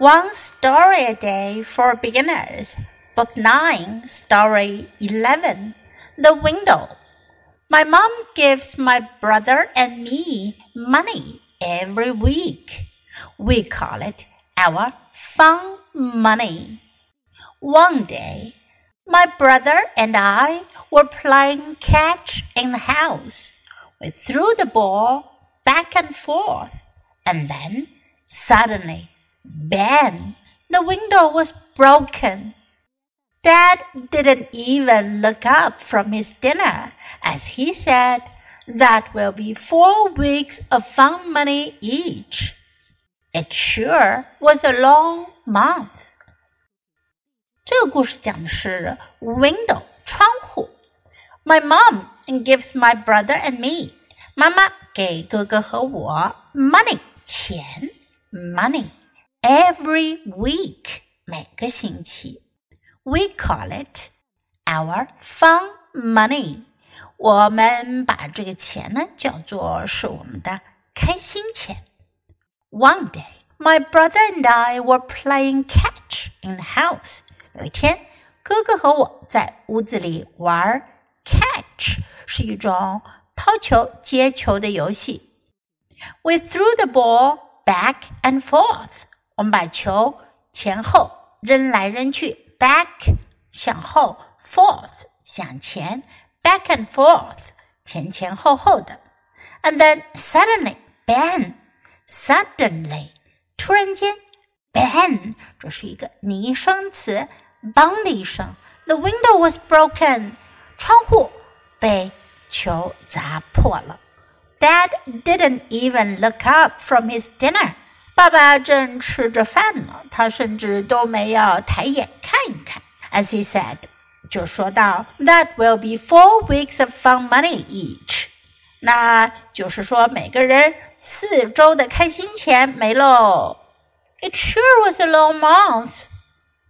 One Story a Day for Beginners, Book 9, Story 11 The Window. My mom gives my brother and me money every week. We call it our fun money. One day, my brother and I were playing catch in the house. We threw the ball back and forth, and then suddenly Bang! The window was broken. Dad didn't even look up from his dinner as he said, That will be four weeks of fun money each. It sure was a long month. 这个故事讲的是 window 窗户。My mom gives my brother and me. 妈妈给哥哥和我 money 钱 money every week 每个星期。We call it our fun money。我们把这个钱呢叫做是我们的开心钱。One day, my brother and I were playing catch in the house。有一天，哥哥和我在屋子里玩 catch，是一种抛球、接球的游戏。We threw the ball back and forth。 我们把球前后扔来扔去，back 向后，forth 向前，back and forth 前前后后的。And then suddenly, bang! Suddenly，突然间，bang，这是一个拟声词，bang 的一声。The window was broken，窗户被球砸破了。Dad didn't even look up from his dinner。 爸爸正吃着饭呢，他甚至都没有抬眼看一看。As he said，就说到，That will be four weeks of fun money each。那就是说，每个人四周的开心钱没喽。It sure was a long month。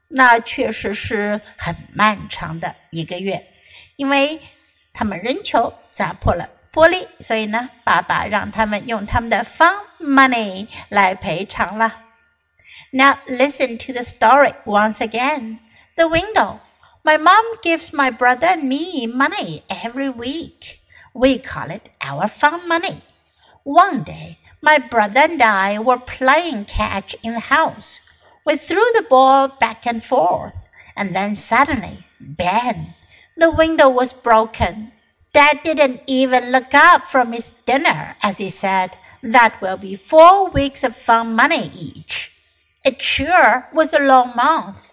那确实是很漫长的一个月，因为他们扔球砸破了。玻璃，所以呢，爸爸让他们用他们的方 money 来赔偿了。Now listen to the story once again. The window. My mom gives my brother and me money every week. We call it our fun money. One day, my brother and I were playing catch in the house. We threw the ball back and forth, and then suddenly, bang! The window was broken. Dad didn't even look up from his dinner as he said, that will be four weeks of fun money each. It sure was a long month.